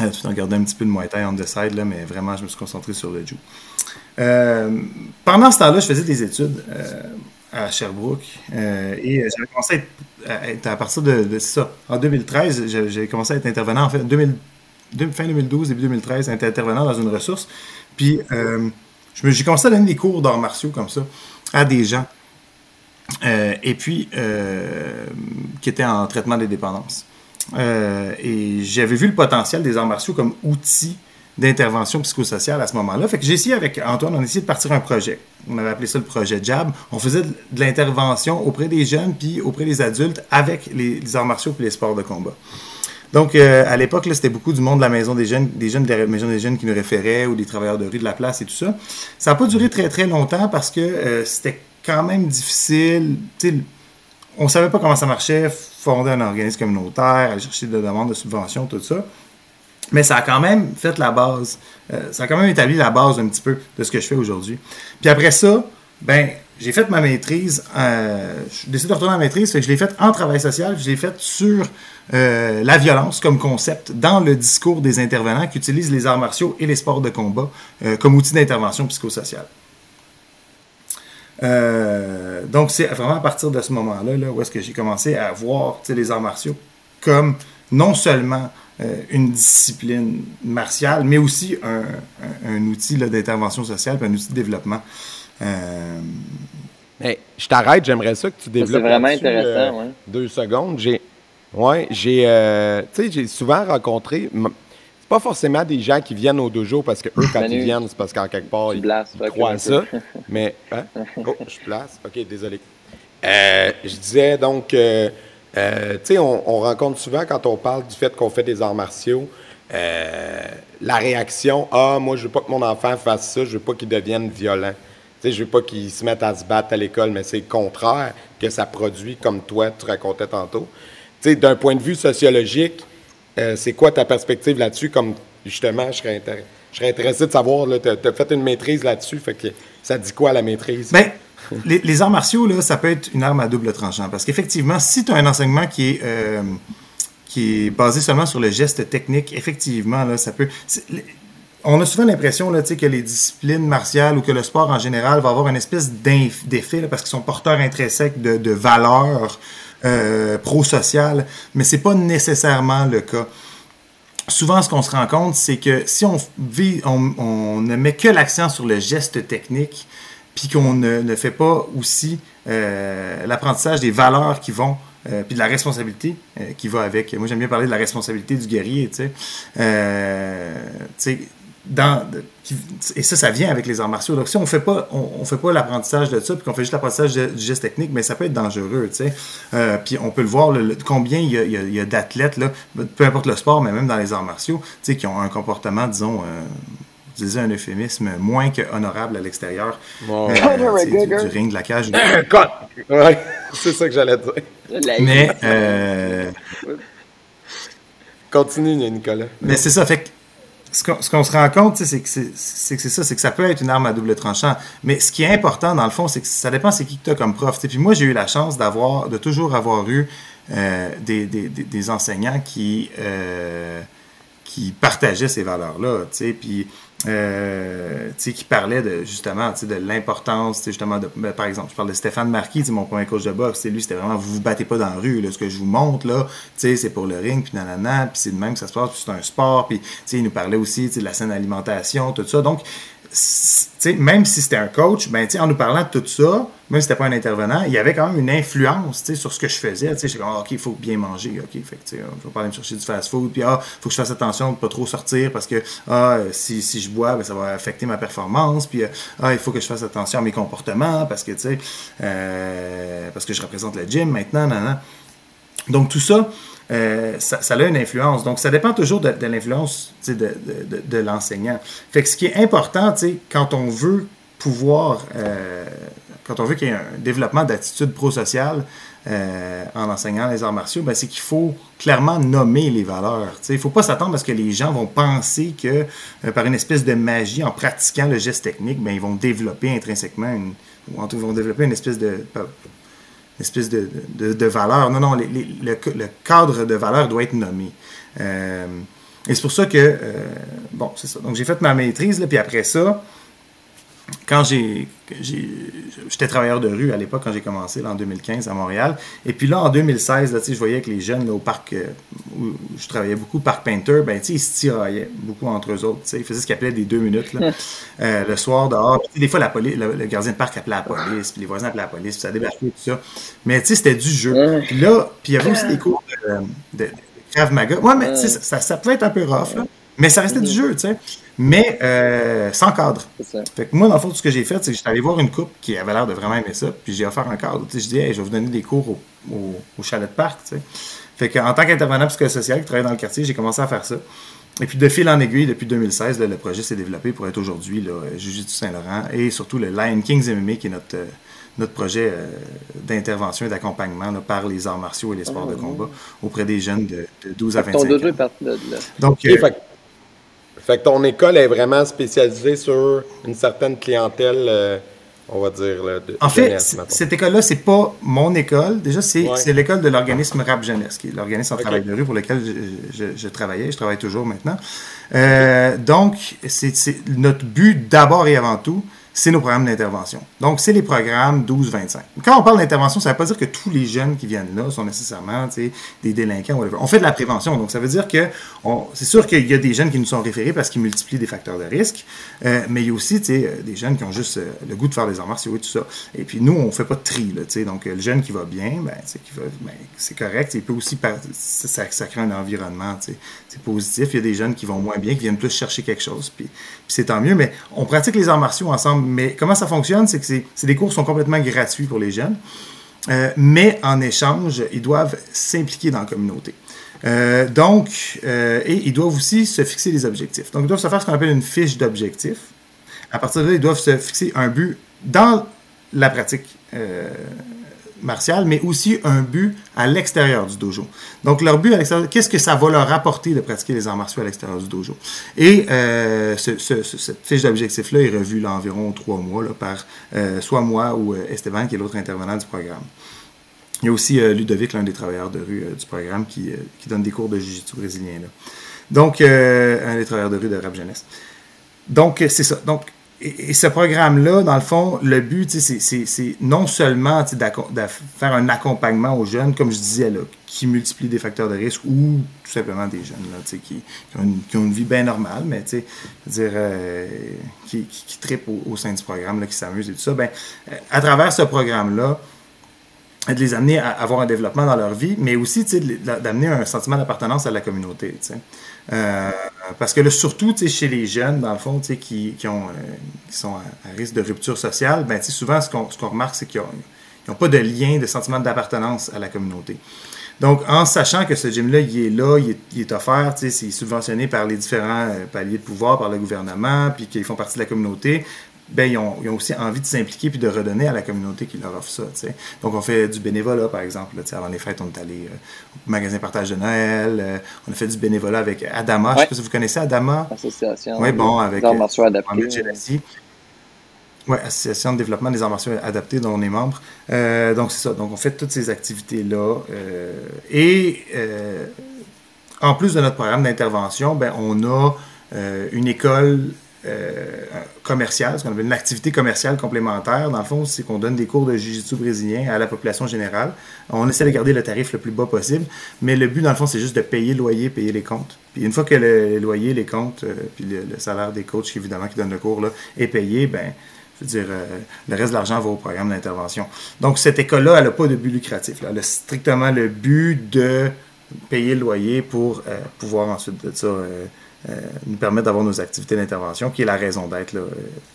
Euh, tout en gardant un petit peu de Muay Thai on the side, là, mais vraiment, je me suis concentré sur le Jiu. Euh, pendant ce temps-là, je faisais des études euh, à Sherbrooke et j'avais commencé à être, à, partir de, ça. En 2013, j'ai commencé à être intervenant, en fait, fin 2012, début 2013, à être intervenant dans une ressource. Puis, j'ai commencé à donner des cours d'arts martiaux comme ça à des gens. et puis, qui étaient en traitement des dépendances. Euh, et j'avais vu le potentiel des arts martiaux comme outil d'intervention psychosociale à ce moment-là. Fait que j'ai essayé avec Antoine, on a essayé de partir un projet. On avait appelé ça le projet JAB. On faisait de l'intervention auprès des jeunes puis auprès des adultes avec les, arts martiaux et les sports de combat. Donc, euh, à l'époque, c'était beaucoup du monde de la maison des jeunes, des jeunes de la maison des jeunes qui nous référaient ou des travailleurs de rue de la place et tout ça. Ça n'a pas duré très, très longtemps parce que euh, c'était quand même difficile on savait pas comment ça marchait, fonder un organisme communautaire, aller chercher des demandes de subventions, tout ça. Mais ça a quand même fait la base. Euh, ça a quand même établi la base un petit peu de ce que je fais aujourd'hui. Puis après ça, ben, j'ai fait ma maîtrise. Euh, je décide de retourner à ma maîtrise. je l'ai faite en travail social. Je l'ai faite sur euh, la violence comme concept dans le discours des intervenants qui utilisent les arts martiaux et les sports de combat comme outil d'intervention psychosociale. Euh, donc, c'est vraiment à partir de ce moment-là là, où est-ce que j'ai commencé à voir les arts martiaux comme non seulement euh, une discipline martiale, mais aussi un, outil d'intervention sociale, un outil de développement. Euh, mais je t'arrête, j'aimerais ça que tu développes. C'est vraiment intéressant, ouais. Deux secondes. J'ai, ouais, j'ai, j'ai souvent rencontré pas forcément des gens qui viennent au dojo parce que eux, quand ils viennent, c'est parce qu'en quelque part, ils, croient ça. Mais, hein? [laughs] Oh, je place. OK, désolé. Euh, je disais donc, euh, euh, tu sais, on, rencontre souvent quand on parle du fait qu'on fait des arts martiaux, la réaction Ah, moi, je veux pas que mon enfant fasse ça, je veux pas qu'il devienne violent. Tu sais, je veux pas qu'il se mette à se battre à l'école, mais c'est le contraire que ça produit, comme toi, tu racontais tantôt. Tu sais, d'un point de vue sociologique, euh, c'est quoi ta perspective là-dessus? Comme justement, je serais, intéressé de savoir, tu as, fait une maîtrise là-dessus, fait que ça dit quoi la maîtrise? Ben, les, arts martiaux, là, ça peut être une arme à double tranchant. Parce qu'effectivement, si tu as un enseignement qui est, euh, qui est basé seulement sur le geste technique, effectivement, là, ça peut. On a souvent l'impression que les disciplines martiales ou que le sport en général va avoir une espèce d'effet parce qu'ils sont porteurs intrinsèques de, de valeurs euh, pro-social, mais c'est pas nécessairement le cas. Souvent, ce qu'on se rend compte, c'est que si on, vit, on, ne met que l'accent sur le geste technique, puis qu'on ne, fait pas aussi euh, l'apprentissage des valeurs qui vont, euh, puis de la responsabilité qui va avec. Moi, j'aime bien parler de la responsabilité du guerrier, tu sais. Dans, et ça, ça vient avec les arts martiaux. Donc, si on fait pas, on, fait pas l'apprentissage de ça, puis qu'on fait juste l'apprentissage du geste technique, mais ça peut être dangereux, tu sais. Euh, puis on peut le voir, combien il y a, d'athlètes, là, peu importe le sport, mais même dans les arts martiaux, tu sais, qui ont un comportement, disons, euh, un euphémisme, moins que honorable à l'extérieur euh, du, ring, de la cage. [coughs] ouais, c'est ça que j'allais dire. Mais... Euh, Continue, Nicolas. Mais c'est ça, fait que ce qu'on se rend compte, c'est que c'est ça, c'est que ça peut être une arme à double tranchant. Mais ce qui est important, dans le fond, c'est que ça dépend c'est qui que tu as comme prof. Puis moi, j'ai eu la chance d'avoir, de toujours avoir eu euh, des, enseignants qui, euh, qui partageaient ces valeurs-là. Euh, qui parlait de, justement de l'importance, justement, de, ben, par exemple, je parle de Stéphane Marquis, mon premier coach de boxe, lui, c'était vraiment, vous vous battez pas dans la rue, là, ce que je vous montre, là, c'est pour le ring, puis nanana, puis c'est de même que ça se passe, puis c'est un sport, puis il nous parlait aussi de la saine alimentation, tout ça, donc, même si c'était un coach, ben, en nous parlant de tout ça, même si c'était pas un intervenant, il y avait quand même une influence sur ce que je faisais. J'étais comme, ah, OK, il faut bien manger. OK, fait je vais pas aller me chercher du fast-food. Puis, ah, faut que je fasse attention de pas trop sortir parce que, ah, si, si je bois, ben, ça va affecter ma performance. Puis, ah, il faut que je fasse attention à mes comportements parce que, euh, parce que je représente le gym maintenant. Nan, Donc, tout ça, euh, ça, a une influence. Donc, ça dépend toujours de, l'influence de, l'enseignant. Fait que ce qui est important, quand on veut pouvoir, euh, quand on veut qu'il y ait un développement d'attitude prosociale euh, en enseignant les arts martiaux, ben, c'est qu'il faut clairement nommer les valeurs. Il ne faut pas s'attendre à ce que les gens vont penser que par une espèce de magie, en pratiquant le geste technique, ben, ils vont développer intrinsèquement ou en tout vont développer une espèce de espèce de, de, valeur. Non, non, le, cadre de valeur doit être nommé. Euh, et c'est pour ça que, euh, bon, c'est ça. Donc, j'ai fait ma maîtrise, là, puis après ça, quand j'ai, j'étais travailleur de rue à l'époque quand j'ai commencé là, en 2015 à Montréal. Et puis là en 2016 là, je voyais que les jeunes là, au parc euh, où je travaillais beaucoup parc Painter ben ils se tiraillaient beaucoup entre eux autres ils faisaient ce qu'ils appelaient des deux minutes là, [laughs] euh, le soir dehors. Des fois la police le, gardien de parc appelait la police puis les voisins appelaient la police puis ça débarquait tout ça. Mais c'était du jeu. Puis là puis il y avait aussi des cours de, de, Krav Maga. Ouais mais ça, ça, ça, pouvait être un peu rough là, mais ça restait du jeu tu sais mais euh, sans cadre. Fait que moi, dans le fond, ce que j'ai fait, c'est que j'étais allé voir une coupe qui avait l'air de vraiment aimer ça, puis j'ai offert un cadre. je dis, hey, je vais vous donner des cours au, au, chalet de parc. T'sais. Fait qu'en tant qu'intervenant psychosocial qui travaille dans le quartier, j'ai commencé à faire ça. Et puis de fil en aiguille, depuis 2016, le projet s'est développé pour être aujourd'hui Juju du Saint-Laurent et surtout le Lion Kings MMA qui est notre, euh, notre projet euh, d'intervention et d'accompagnement par les arts martiaux et les sports de ah. combat auprès des jeunes de, 12 à 25 ans. Donc, fait que ton école est vraiment spécialisée sur une certaine clientèle, euh, on va dire. de, en fait, cette école-là, c'est pas mon école. Déjà, c'est l'école de l'organisme Rap Jeunesse, qui est l'organisme en travail de rue pour lequel je, travaillais. Je travaille toujours maintenant. Euh, donc, c'est notre but d'abord et avant tout, c'est nos programmes d'intervention. Donc, c'est les programmes 12-25. Quand on parle d'intervention, ça ne veut pas dire que tous les jeunes qui viennent là sont nécessairement des délinquants. Whatever. On fait de la prévention. Donc, ça veut dire que c'est sûr qu'il y a des jeunes qui nous sont référés parce qu'ils multiplient des facteurs de risque, euh, mais il y a aussi euh, des jeunes qui ont juste euh, le goût de faire des arts martiaux et tout ça. Et puis, nous, on ne fait pas de tri. Là, donc, le jeune qui va bien, ben, ben, c'est correct. Il peut aussi, ça, ça, crée un environnement c'est positif. Il y a des jeunes qui vont moins bien, qui viennent plus chercher quelque chose. Puis, c'est tant mieux. Mais on pratique les arts martiaux ensemble. Mais comment ça fonctionne? C'est que c'est des cours sont complètement gratuits pour les jeunes. Euh, mais en échange, ils doivent s'impliquer dans la communauté. Euh, donc, euh, et ils doivent aussi se fixer des objectifs. Donc, ils doivent se faire ce qu'on appelle une fiche d'objectifs. À partir de là, ils doivent se fixer un but dans la pratique martial, mais aussi un but à l'extérieur du dojo. Donc, leur but à l'extérieur, qu'est-ce que ça va leur apporter de pratiquer les arts martiaux à l'extérieur du dojo? Et euh, ce, cette fiche d'objectif-là est revue là, environ trois mois par euh, soit moi ou euh, Esteban, qui est l'autre intervenant du programme. Il y a aussi Ludovic, l'un des travailleurs de rue du programme, qui, donne des cours de jiu-jitsu brésilien. Donc, un des travailleurs de rue de Rap Jeunesse. Donc, c'est ça. Donc, et, ce programme-là, dans le fond, le but, c'est non seulement de faire un accompagnement aux jeunes, comme je disais, là, qui multiplient des facteurs de risque ou tout simplement des jeunes là, qui, qui, ont une, qui, vie bien normale, mais euh, qui, qui, tripent au, sein du programme, là, qui s'amusent et tout ça. Ben, euh, à travers ce programme-là, de les amener à avoir un développement dans leur vie, mais aussi d'amener un sentiment d'appartenance à la communauté. Euh, parce que là, surtout chez les jeunes, dans le fond, qui, qui, ont, euh, qui sont à, risque de rupture sociale, ben, souvent ce qu'on remarque, c'est qu'ils n'ont pas de lien, de sentiment d'appartenance à la communauté. Donc, en sachant que ce gym-là, il est là, il est, offert, c'est subventionné par les différents euh, paliers de pouvoir, par le gouvernement, puis qu'ils font partie de la communauté, ben, ils, ont, aussi envie de s'impliquer puis de redonner à la communauté qui leur offre ça. Donc, on fait du bénévolat, par exemple. Là, avant les fêtes, on est allé euh, au magasin Partage de Noël. Euh, on a fait du bénévolat avec Adama. Je ne sais pas si vous connaissez Adama. Association. Oui, bon, avec arts martiaux adaptés. Oui, Association de développement des arts martiaux adaptés dont on est membre. Euh, donc, c'est ça. Donc, on fait toutes ces activités-là. et en plus de notre programme d'intervention, ben, on a une école euh, commercial, ce qu'on appelle une activité commerciale complémentaire. Dans le fond, c'est qu'on donne des cours de jiu-jitsu brésilien à la population générale. On essaie de garder le tarif le plus bas possible, mais le but, dans le fond, c'est juste de payer le loyer, payer les comptes. Puis une fois que le loyer, les comptes, euh, puis le, salaire des coachs, évidemment, qui donnent le cours, là, est payé, ben je veux dire, euh, le reste de l'argent va au programme d'intervention. Donc, cette école-là, elle n'a pas de but lucratif. Elle a strictement le but de payer le loyer pour pouvoir ensuite de ça nous permettre d'avoir nos activités d'intervention, qui est la raison d'être euh,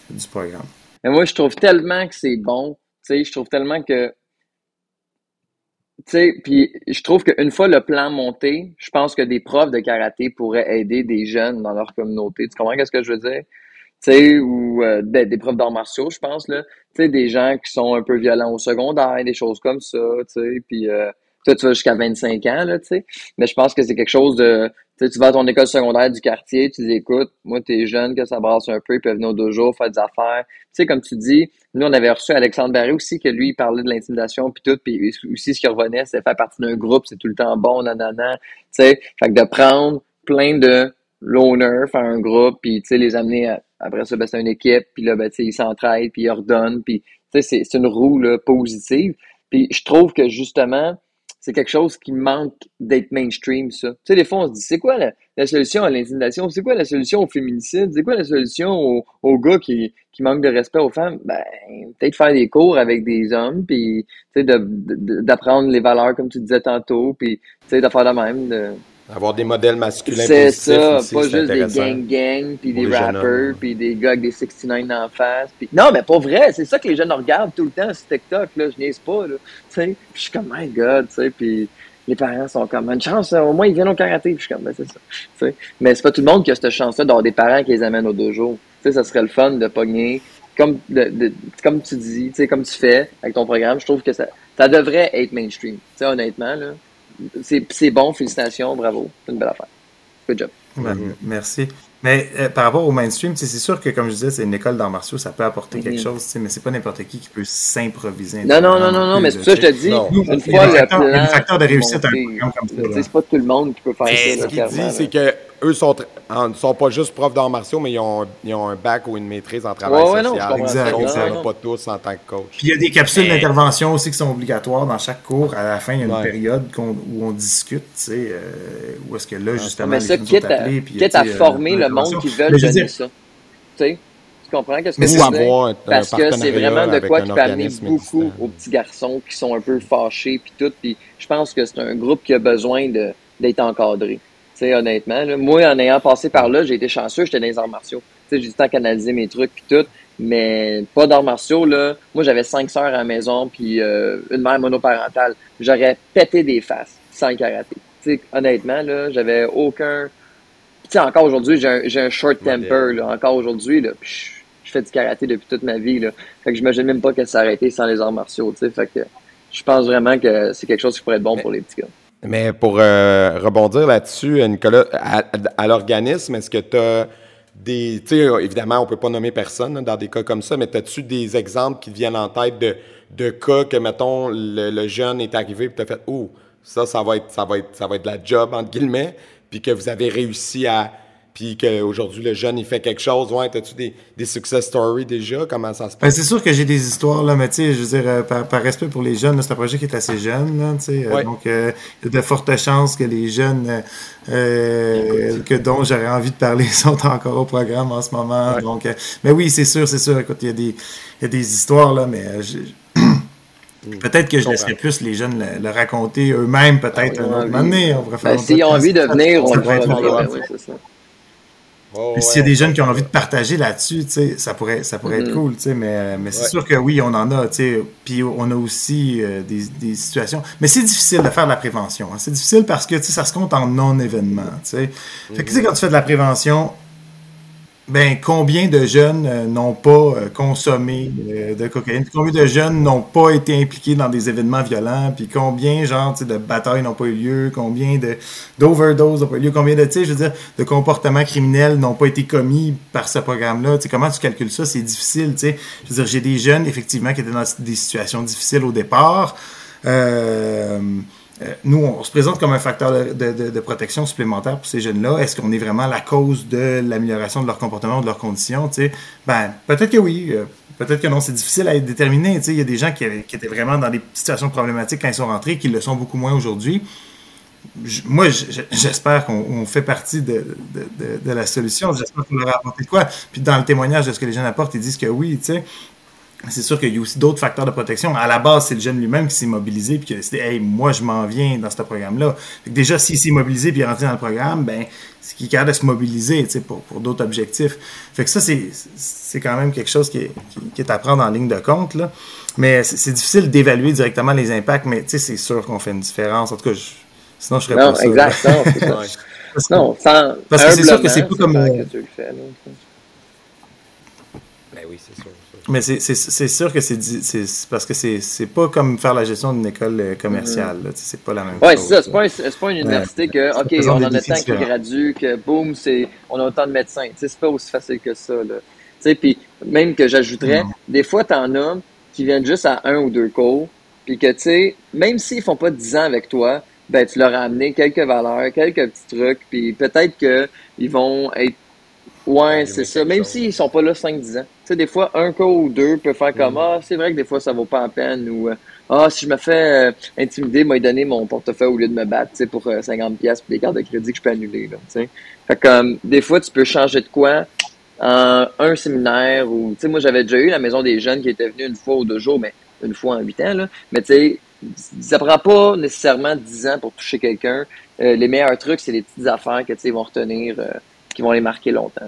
du programme. Moi, je trouve tellement que c'est bon. Je trouve tellement que. Puis je trouve qu'une fois le plan monté, je pense que des profs de karaté pourraient aider des jeunes dans leur communauté. Tu comprends ce que je veux dire? Ou euh, des profs d'arts martiaux, je pense, là. Des gens qui sont un peu violents au secondaire, des choses comme ça, puis tu vas jusqu'à 25 ans, là. Mais je pense que c'est quelque chose de, tu tu vas à ton école secondaire du quartier, tu dis, écoute, moi, t'es jeune, que ça brasse un peu, ils peuvent venir au dojo, faire des affaires. Tu sais, comme tu dis, nous, on avait reçu Alexandre Barré aussi, que lui, il parlait de l'intimidation, puis tout, puis aussi, ce qui revenait, c'est faire partie d'un groupe, c'est tout le temps bon, nanana. Tu sais, fait que de prendre plein de l'honneur, faire un groupe, puis, tu sais, les amener, après ça, ben, c'est une équipe, puis là, ben, tu sais, ils s'entraident, puis ils ordonnent, puis, tu sais, c'est une roue, là, positive. Puis je trouve que, justement, c'est quelque chose qui manque d'être mainstream, ça. Tu sais, des fois, on se dit, c'est quoi la, solution à l'intimidation? C'est quoi la solution au féminicide? C'est quoi la solution aux au gars qui, qui manquent de respect aux femmes? Ben, peut-être faire des cours avec des hommes, puis, tu sais, d'apprendre les valeurs, comme tu disais tantôt, puis, tu sais, de faire de même, de avoir des modèles masculins C'est ça, pas juste des gang-gang, puis des rappers, puis des gars avec des 69 en face. Pis... Non, mais pas vrai, c'est ça que les jeunes regardent tout le temps sur TikTok, là, je niaise pas, là. Je suis comme, my God, tu sais, puis les parents sont comme, une chance, au moins ils viennent au karaté, puis je suis comme, ben c'est ça. Mais c'est pas tout le monde qui a cette chance-là d'avoir des parents qui les amènent au dojo. Tu sais, ça serait le fun de pogner, comme, de, comme tu dis, tu sais, comme tu fais avec ton programme, je trouve que ça, ça devrait être mainstream. Tu sais, honnêtement, là c'est bon, félicitations, bravo. C'est une belle affaire. Good job. Ben, merci. Mais euh, par rapport au mainstream, c'est sûr que, comme je disais, c'est une école d'arts martiaux, ça peut apporter quelque mhm. chose, mais c'est pas n'importe qui qui peut s'improviser. Non, non, non, non, non, mais c'est pour ça que je te dis, une fois le plan... Il y a un facteur de réussite à un programme comme ça. C'est pas tout le monde qui peut faire ça. Ce qu'il dit, c'est que eux sont, ne sont pas juste profs d'arts martiaux, mais ils ont, ils ont, un bac ou une maîtrise en travail social. Non, exact, exact. pas tous en tant que coach. Puis il y a des capsules d'intervention aussi qui sont obligatoires dans chaque cours. À la fin, il y a une période où on discute, tu sais, euh, où est-ce que là, justement, mais ça, les quitte, à, quitte à former le monde qui veut donner ça. Tu sais, tu comprends qu'est-ce que c'est? Parce que c'est vraiment de quoi qui peut amener beaucoup aux petits garçons qui sont un peu fâchés puis tout. Puis je pense que c'est un groupe qui a besoin d'être encadré sais, honnêtement. Moi, en ayant passé par là, j'ai été chanceux, j'étais dans les arts martiaux. J'ai du temps à canaliser mes trucs puis tout, mais pas d'arts martiaux. Là. Moi, j'avais cinq sœurs à la maison puis euh, une mère monoparentale. J'aurais pété des faces sans karaté. sais, honnêtement, là, j'avais aucun... sais, encore aujourd'hui, j'ai un, short temper. Là, encore aujourd'hui, là, je fais du karaté depuis toute ma vie. Là. Fait que j'imagine même pas que ça été sans les arts martiaux. Fait que je pense vraiment que c'est quelque chose qui pourrait être bon pour les petits gars. Mais pour euh, rebondir là-dessus, Nicolas, à, l'organisme, est-ce que tu as des. Évidemment, on ne peut pas nommer personne dans des cas comme ça, mais as-tu des exemples qui viennent en tête de, de cas que, mettons, le, jeune est arrivé et tu as fait Oh, ça, ça va, être, ça, va être, ça va être de la job, entre guillemets, puis que vous avez réussi à puis qu'aujourd'hui le jeune il fait quelque chose. Ouais, as-tu des, des success stories déjà? Comment ça se ben, passe? c'est sûr que j'ai des histoires, là, mais tu sais, je veux dire, euh, par, respect pour les jeunes, c'est un projet qui est assez jeune, là, tu sais, euh, donc euh, il y a de fortes chances que les jeunes que dont j'aurais envie de parler [laughs] sont encore au programme en ce moment. Donc, mais oui, c'est sûr, c'est sûr. Écoute, il y, a des, y a des histoires, là, mais [clears throat] Peut-être que je laisserais plus les jeunes le, le raconter eux-mêmes, peut-être Ah, un moment donné. On pourrait faire Ben, S'ils ont envie de venir, on le fera. drôle. Ben oui, c'est ça. Oh, Puis S'il y a des jeunes qui ont envie de partager là-dessus, tu sais, ça pourrait, ça pourrait être Mhm. cool, tu sais, mais, mais c'est Ouais. sûr que oui, on en a, tu sais, puis on a aussi euh, des, des situations, mais c'est difficile de faire de la prévention, hein. c'est difficile parce que, tu sais, ça se compte en non-événement, tu sais. Fait que, tu sais, quand tu fais de la prévention, ben, combien de jeunes euh, n'ont pas euh, consommé euh, de cocaïne? Combien de jeunes n'ont pas été impliqués dans des événements violents? Puis combien, genre, de batailles n'ont pas eu lieu? Combien d'overdoses n'ont pas eu lieu? Combien de, je veux dire, de comportements criminels n'ont pas été commis par ce programme-là? Comment tu calcules ça? C'est difficile, tu sais. Je veux dire, j'ai des jeunes, effectivement, qui étaient dans des situations difficiles au départ. Euh, nous, on se présente comme un facteur de, protection supplémentaire pour ces jeunes-là. Est-ce qu'on est vraiment la cause de l'amélioration de leur comportement ou de leurs conditions? Ben, peut-être que oui. euh, Peut-être que non, c'est difficile à déterminer. Il y a des gens qui, étaient vraiment dans des situations problématiques quand ils sont rentrés, qui le sont beaucoup moins aujourd'hui. Moi, j'espère qu'on on fait partie de, la solution. J'espère qu'on leur a apporté quoi. Puis dans le témoignage de ce que les jeunes apportent, ils disent que oui, tu sais. C'est sûr qu'il y a aussi d'autres facteurs de protection. À la base, c'est le jeune lui-même qui s'est mobilisé puis qui a décidé, hey, moi, je m'en viens dans ce programme-là. Déjà, s'il s'est mobilisé puis il est rentré dans le programme, ben, c'est qu'il est capable de se mobiliser, pour, pour d'autres objectifs. Fait que ça, c'est, quand même quelque chose qui est, qui, qui est à prendre en ligne de compte, là. Mais c'est, difficile d'évaluer directement les impacts, mais c'est sûr qu'on fait une différence. En tout cas, je- sinon, je serais Non, pas exact. Non, que- [laughs] Non, sans, Parce que c'est sûr que c'est pas comme, clair que tu le fais, là. Ben oui, c'est sûr. c'est sûr. Mais c'est, c'est, c'est sûr que c'est, di- c'est, c'est parce que c'est, c'est pas comme faire la gestion d'une école euh, commerciale. là. Tu sais, C'est pas la même Ouais, chose. c'est ça. C'est pas, un- c'est pas une université que, OK, on en a tant qui graduent, que boum, c'est, on a autant de médecins. Tu sais, c'est pas aussi facile que ça, là. Tu sais, puis même que j'ajouterais, des fois, t'en as qui viennent juste à un ou deux cours, puis que, tu sais, même s'ils font pas 10 ans avec toi, ben, tu leur as amené quelques valeurs, quelques petits trucs, puis peut-être que ils vont être Ouais, c'est ça. Même s'ils sont pas là 5-10 ans. Tu sais, des fois, un cours ou deux peut faire comme Mm. Ah, c'est vrai que des fois, ça vaut pas la peine. Ou euh, Ah, si je me fais euh, intimider, moi, donner mon portefeuille au lieu de me battre, tu sais, pour euh, 50$ pièces des cartes de crédit que je peux annuler, là, tu sais. Fait que, comme, des fois, tu peux changer de quoi en un séminaire ou, tu sais, moi, j'avais déjà eu la maison des jeunes qui était venue une fois ou deux jours, mais une fois en huit ans, là. Mais, tu sais, ça prend pas nécessairement 10 ans pour toucher quelqu'un. Euh, les meilleurs trucs, c'est les petites affaires que, tu sais, ils vont retenir, euh, qui vont les marquer longtemps.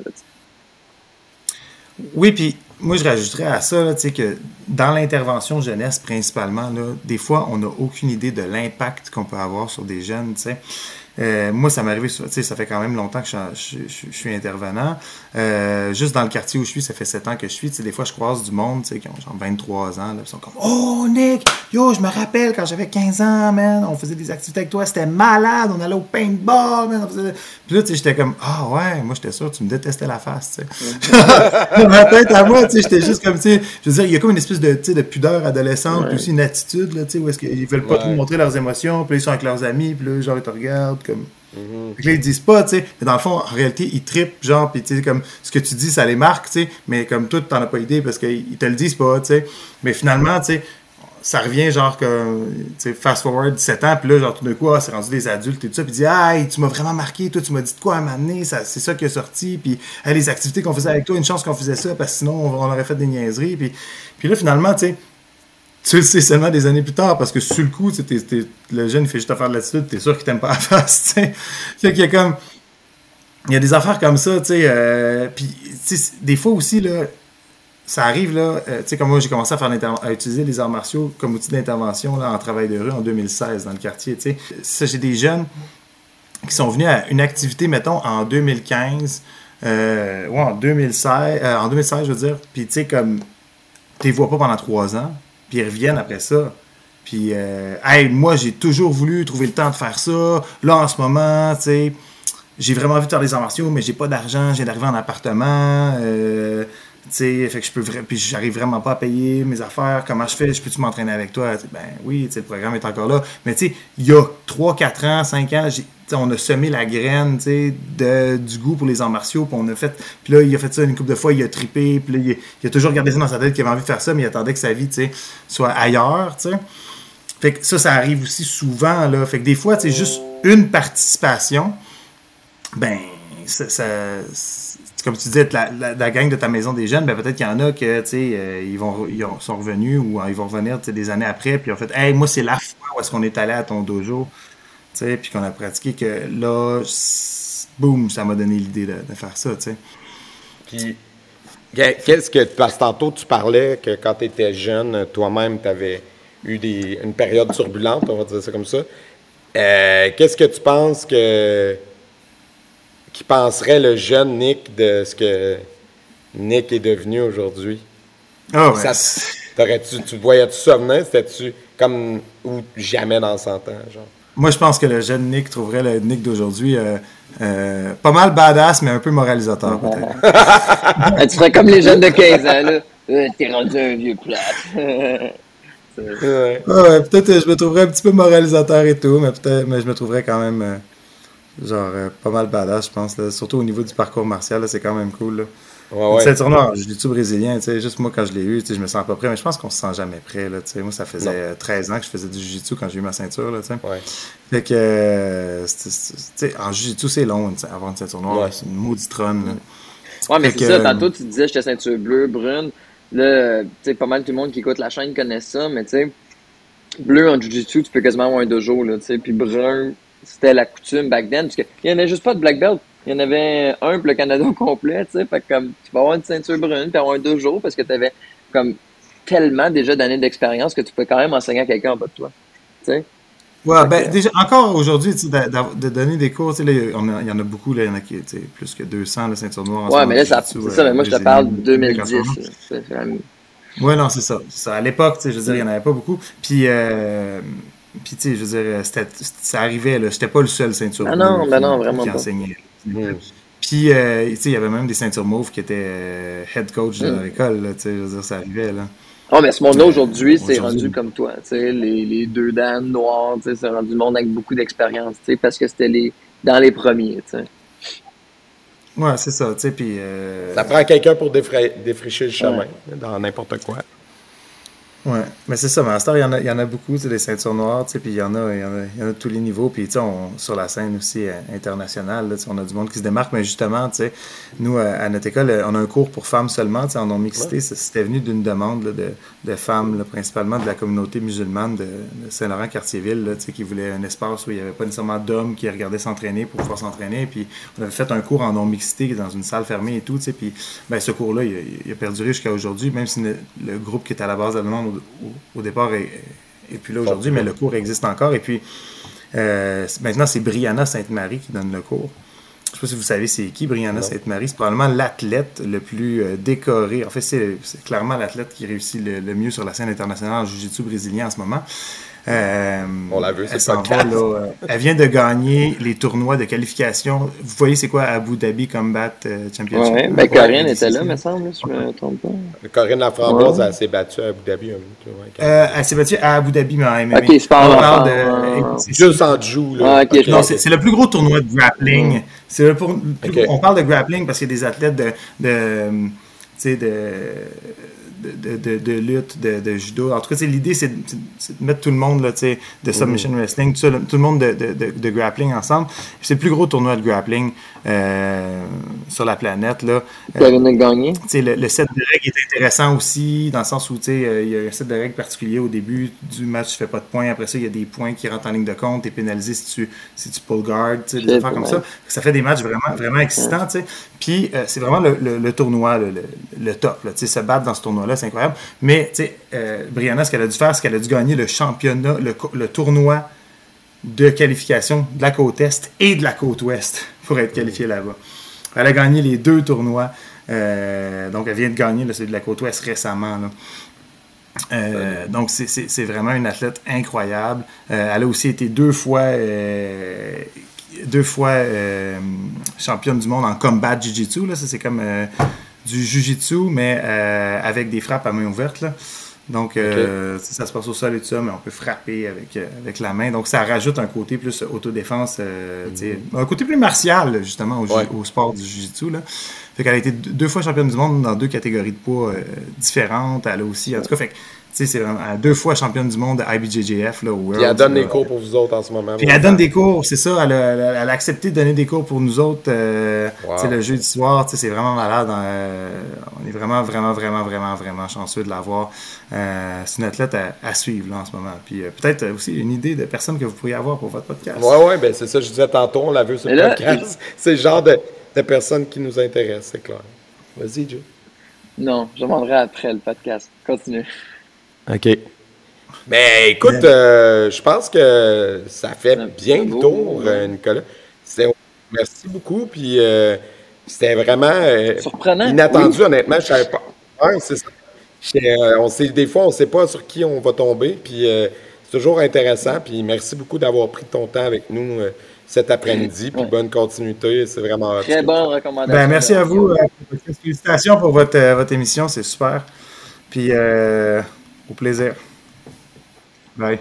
Oui, puis moi, je rajouterais à ça, que dans l'intervention jeunesse, principalement, des fois, on n'a aucune idée de l'impact qu'on peut avoir sur des jeunes. Euh, moi, ça m'est arrivé, tu sais, ça fait quand même longtemps que je, suis- je, je- je suis intervenant. Euh, juste dans le quartier où je suis, ça fait 7 ans que je suis. Tu sais, des fois, je croise du monde, tu sais, qui ont genre 23 ans, là, ils sont comme « Oh, Nick! Yo, je me rappelle quand j'avais 15 ans, man, on faisait des activités avec toi, c'était malade, on allait au paintball, man, on faisait... » Puis là, tu sais, j'étais comme « Ah ouais, moi, j'étais sûr, tu me détestais la face, tu sais. » [laughs] Dans ma tête à moi, tu sais, j'étais juste comme, tu sais, je veux dire, il y a comme une espèce de, tu sais, de pudeur adolescente, puis aussi une attitude, là, tu sais, où est-ce qu'ils veulent pas Ouais. trop montrer leurs émotions, puis là, ils sont avec leurs amis, puis là, genre, ils te regardent, comme... Là, ils disent pas, tu sais, mais dans le fond, en réalité, ils trippent, genre, puis tu sais, comme, ce que tu dis, ça les marque, tu sais, mais comme toi, t'en as pas idée parce qu'ils te le disent pas, tu sais. Mais finalement, tu sais, ça revient, genre, que, tu sais, fast forward 17 ans, puis là, genre, tout d'un coup, ah, c'est rendu des adultes et tout ça, puis disent, ah, hey, tu m'as vraiment marqué, toi, tu m'as dit de quoi à m'amener, c'est ça qui est sorti, puis hey, les activités qu'on faisait avec toi, une chance qu'on faisait ça, parce que sinon, on, on aurait fait des niaiseries, puis, puis là, finalement, tu sais, tu le sais seulement des années plus tard parce que sur le coup, le jeune fait juste te faire de l'attitude, t'es sûr qu'il t'aime pas la [laughs] face, tu sais. Fait qu'il y a comme. Il y a des affaires comme ça, tu sais. euh, puis, des fois aussi, là, ça arrive, là. euh, tu sais, comme moi, j'ai commencé à, faire à utiliser les arts martiaux comme outil d'intervention là, en travail de rue en 2016 dans le quartier, tu sais. Ça, j'ai des jeunes qui sont venus à une activité, mettons, en 2015. Euh, ouais, en 2016, euh, en 2016, je veux dire. Puis, tu sais, comme, tu les vois pas pendant trois ans, puis ils reviennent après ça. Puis, euh, hey, moi, j'ai toujours voulu trouver le temps de faire ça. Là, en ce moment, tu sais, j'ai vraiment envie de faire des arts mais j'ai pas d'argent, j'ai d'arriver en appartement. Euh, tu sais, fait que je peux puis j'arrive vraiment pas à payer mes affaires. Comment je fais? Je peux-tu m'entraîner avec toi? Ben oui, tu sais, le programme est encore là. Mais tu sais, il y a 3, 4 ans, 5 ans, on a semé la graine, de, du goût pour les arts martiaux, puis on a fait, puis là, il a fait ça une couple de fois, il a trippé, puis là, il, a- toujours gardé ça dans sa tête qu'il avait envie de faire ça, mais il attendait que sa vie, soit ailleurs. Fait que ça, ça arrive aussi souvent, là. Fait que des fois, c'est juste une participation, ben, ça, comme tu disais, la, la, gang de ta maison des jeunes, ben peut-être qu'il y en a que, euh, ils, vont, ils ont- sont revenus ou euh, ils vont revenir des années après, puis ont fait, hey, moi, c'est la fois où est-ce qu'on est allé à ton dojo, sais, puis qu'on a pratiqué, que là, boum, ça m'a donné l'idée de, de faire ça, tu sais. Puis, qu'est- qu'est-ce que. Parce que tantôt, tu parlais que quand tu étais jeune, toi-même, tu avais eu des, une période turbulente, on va dire ça comme ça. Euh, qu'est-ce que tu penses que. qui penserait le jeune Nick de ce que Nick est devenu aujourd'hui? Ah, ouais. Ça- T'aurais-tu, tu voyais-tu ça venir? C'était-tu comme. ou jamais dans 100 ans, genre? Moi, je pense que le jeune Nick trouverait le Nick d'aujourd'hui euh, euh, pas mal badass, mais un peu moralisateur, peut-être. [laughs] Tu ferais comme les jeunes de 15 ans, là. Euh, T'es rendu un vieux plat. [laughs] Ouais. Ah ouais, peut-être euh, je me trouverais un petit peu moralisateur et tout, mais peut-être mais je me trouverais quand même euh, genre euh, pas mal badass, je pense. Là. Surtout au niveau du parcours martial, là, c'est quand même cool. Là. Ouais, Une ouais. ceinture noire, je dis tout brésilien, tu sais, juste moi quand je l'ai eu, tu sais, je me sens pas prêt, mais je pense qu'on se sent jamais prêt. Là, tu sais. moi, ça faisait Non. euh, 13 ans que je faisais du jiu-jitsu quand j'ai eu ma ceinture. Là, tu sais. Ouais. Fait que, euh, tu sais, en jiu-jitsu, c'est long, tu sais, avoir une ceinture noire, Ouais. c'est une maudite trône. là. Ouais, mais c'est que, ça. euh, Tantôt, tu disais j'étais ceinture bleue, brune. Là, tu sais, pas mal tout le monde qui écoute la chaîne connaît ça, mais tu sais, bleu en Jiu-Jitsu, tu peux quasiment avoir un dojo, là, tu sais. Puis brun, c'était la coutume back then, parce qu'il n'y en avait juste pas de black belt. Il y en avait un pour le Canada [laughs] au complet, tu sais. Fait que comme, tu vas avoir une ceinture brune, puis avoir un dojo, parce que tu avais comme tellement déjà d'années d'expérience que tu peux quand même enseigner à quelqu'un en bas de toi. Tu sais. Ouais, Fait ben, que- déjà, encore aujourd'hui, de, donner des cours, tu sais, là, il y en a- beaucoup, là, il y en a qui, tu sais, plus que 200, la ceinture noire. Ouais, mais là, c'est ça, euh, mais moi, je te brésilien, parle de 2010. américain. là. C'est vraiment- Ouais, non, c'est ça. À l'époque, tu sais, je veux dire, il n'y en avait pas beaucoup. Puis, euh, puis tu sais, je veux dire, ça arrivait, là. J'étais pas le seul ceinture Ah non, ben non, vraiment qui pas. Puis, euh, tu sais, il y avait même des ceintures mauves qui étaient euh, head coach de Mm. l'école, là, tu sais, je veux dire, ça arrivait, là. Oh, mais ce monde-là, Euh, aujourd'hui, c'est rendu comme toi. Tu sais, les, les deux dames sais, c'est rendu le monde avec beaucoup d'expérience, tu sais, parce que c'était les, dans les premiers, tu sais. Ouais, c'est ça, tu sais, puis... euh, Ça prend quelqu'un pour défricher le chemin dans n'importe quoi. Ouais, mais c'est ça, heure, il y en a, il y en a beaucoup, tu sais, des ceintures noires, tu sais, puis il y en a, il y en a, il y en a de tous les niveaux, puis tu sais, on- sur la scène aussi euh, internationale, là, tu sais, on a du monde qui se démarque, mais justement, tu sais, nous, euh, à notre école, euh, on a un cours pour femmes seulement, tu sais, en non-mixité, c'était venu d'une demande là, de, de femmes, là, principalement de la communauté musulmane de, de Saint-Laurent-Cartierville, là, tu sais, qui voulaient un espace où il n'y avait pas nécessairement d'hommes qui regardaient s'entraîner pour pouvoir s'entraîner, puis on avait fait un cours en non-mixité dans une salle fermée et tout, tu sais, puis ben, ce cours-là, il, a- il a perduré jusqu'à aujourd'hui, même si le, le groupe qui était à la base de la demande au, départ est plus là aujourd'hui, mais le cours existe encore. Et puis, euh, maintenant, c'est Brianna Sainte-Marie qui donne le cours. Je ne sais pas si vous savez c'est qui, Brianna Sainte-Marie. C'est probablement l'athlète le plus euh, décoré. En fait, c'est c'est clairement l'athlète qui réussit le, le mieux sur la scène internationale en jiu-jitsu brésilien en ce moment. Euh, On l'a vu, elle c'est euh, Elle vient de gagner les tournois de qualification. Vous voyez, c'est quoi Abu Dhabi Combat euh, Championship? Ouais, ben Corinne était là, me semble, si je me trompe pas. Corinne Laframboise, Ouais. elle s'est battue à Abu Dhabi. hein, Euh, elle s'est battue à Abu Dhabi, mais en MMA. Ok, c'est pas On en- parle de. c'est- Juste en joue, là. Ah, Non, c'est le plus gros tournoi de grappling. Le pour- gros- On parle de grappling parce qu'il y a des athlètes de, de, tu sais, de, de, de, de lutte, de, de judo. En tout cas, l'idée, c'est de, mettre tout le monde, là, de submission wrestling, tout, ça, tout le monde de, grappling ensemble. C'est le plus gros tournoi de grappling sur la planète. Là. Euh, gagné? le, le set de règles est intéressant aussi, dans le sens où euh, il y a un set de règles particulier au début du match, tu fais pas de points. Après ça, il y a des points qui rentrent en ligne de compte, tu es pénalisé si tu, si tu pull guard, des affaires comme ça. Ça fait des matchs vraiment, vraiment excitants. tu sais. Puis euh, c'est vraiment le, le- le tournoi, le, le top. Là, tu sais, se battre dans ce tournoi-là, c'est incroyable. Mais tu sais, euh, Brianna, ce qu'elle a dû faire, c'est qu'elle a dû gagner le championnat, le tournoi de qualification de la côte Est et de la côte Ouest pour être qualifiée là-bas. Elle a gagné les deux tournois. Euh, donc, elle vient de gagner là, de la côte Ouest récemment. Euh, donc, c'est- vraiment une athlète incroyable. Euh, elle a aussi été deux fois, deux fois championne du monde en combat jiu-jitsu. c'est comme du jiu-jitsu, mais avec des frappes à main ouverte. Donc, euh, ça se passe au sol et tout ça, mais on peut frapper avec, euh, avec la main. Donc, ça rajoute un côté plus autodéfense, euh, sais, un côté plus martial, justement, au, ju- Ouais. au sport du jiu-jitsu. Fait qu'elle a été deux fois championne du monde dans deux catégories de poids différentes. Elle a aussi, en tout cas, fait sais, c'est vraiment deux fois championne du monde de IBJJF, là, World. Puis elle donne des cours pour vous autres en ce moment. Puis elle donne des cours, c'est ça. Elle a, elle a, accepté de donner des cours pour nous autres. Euh, wow. Le jeudi soir, c'est vraiment malade. Euh, on est vraiment, vraiment, vraiment, vraiment, vraiment chanceux de l'avoir. Euh, c'est une athlète à, suivre là, en ce moment. Puis euh, peut-être aussi une idée de personne que vous pourriez avoir pour votre podcast. Oui, oui, ben c'est ça. Je disais tantôt, on l'a vu sur le podcast. [laughs] C'est le genre de, de personnes qui nous intéressent, c'est clair. Vas-y, Joe. Non, je demanderai après le podcast. Continue. OK. Mais écoute, euh, je pense que ça fait bien le tour, euh, Nicolas. Merci beaucoup. Puis euh, c'était vraiment Surprenant. inattendu, honnêtement. Je savais pas. Ouais, c'est ça. on sait, des fois, on ne sait pas sur qui on va tomber. Puis c'est toujours intéressant. Puis merci beaucoup d'avoir pris ton temps avec nous cet après-midi. Puis bonne continuité. C'est vraiment. Très bonne recommandation. Ben, merci à vous. félicitations pour votre, votre émission. C'est super. Puis au plaisir. Bye.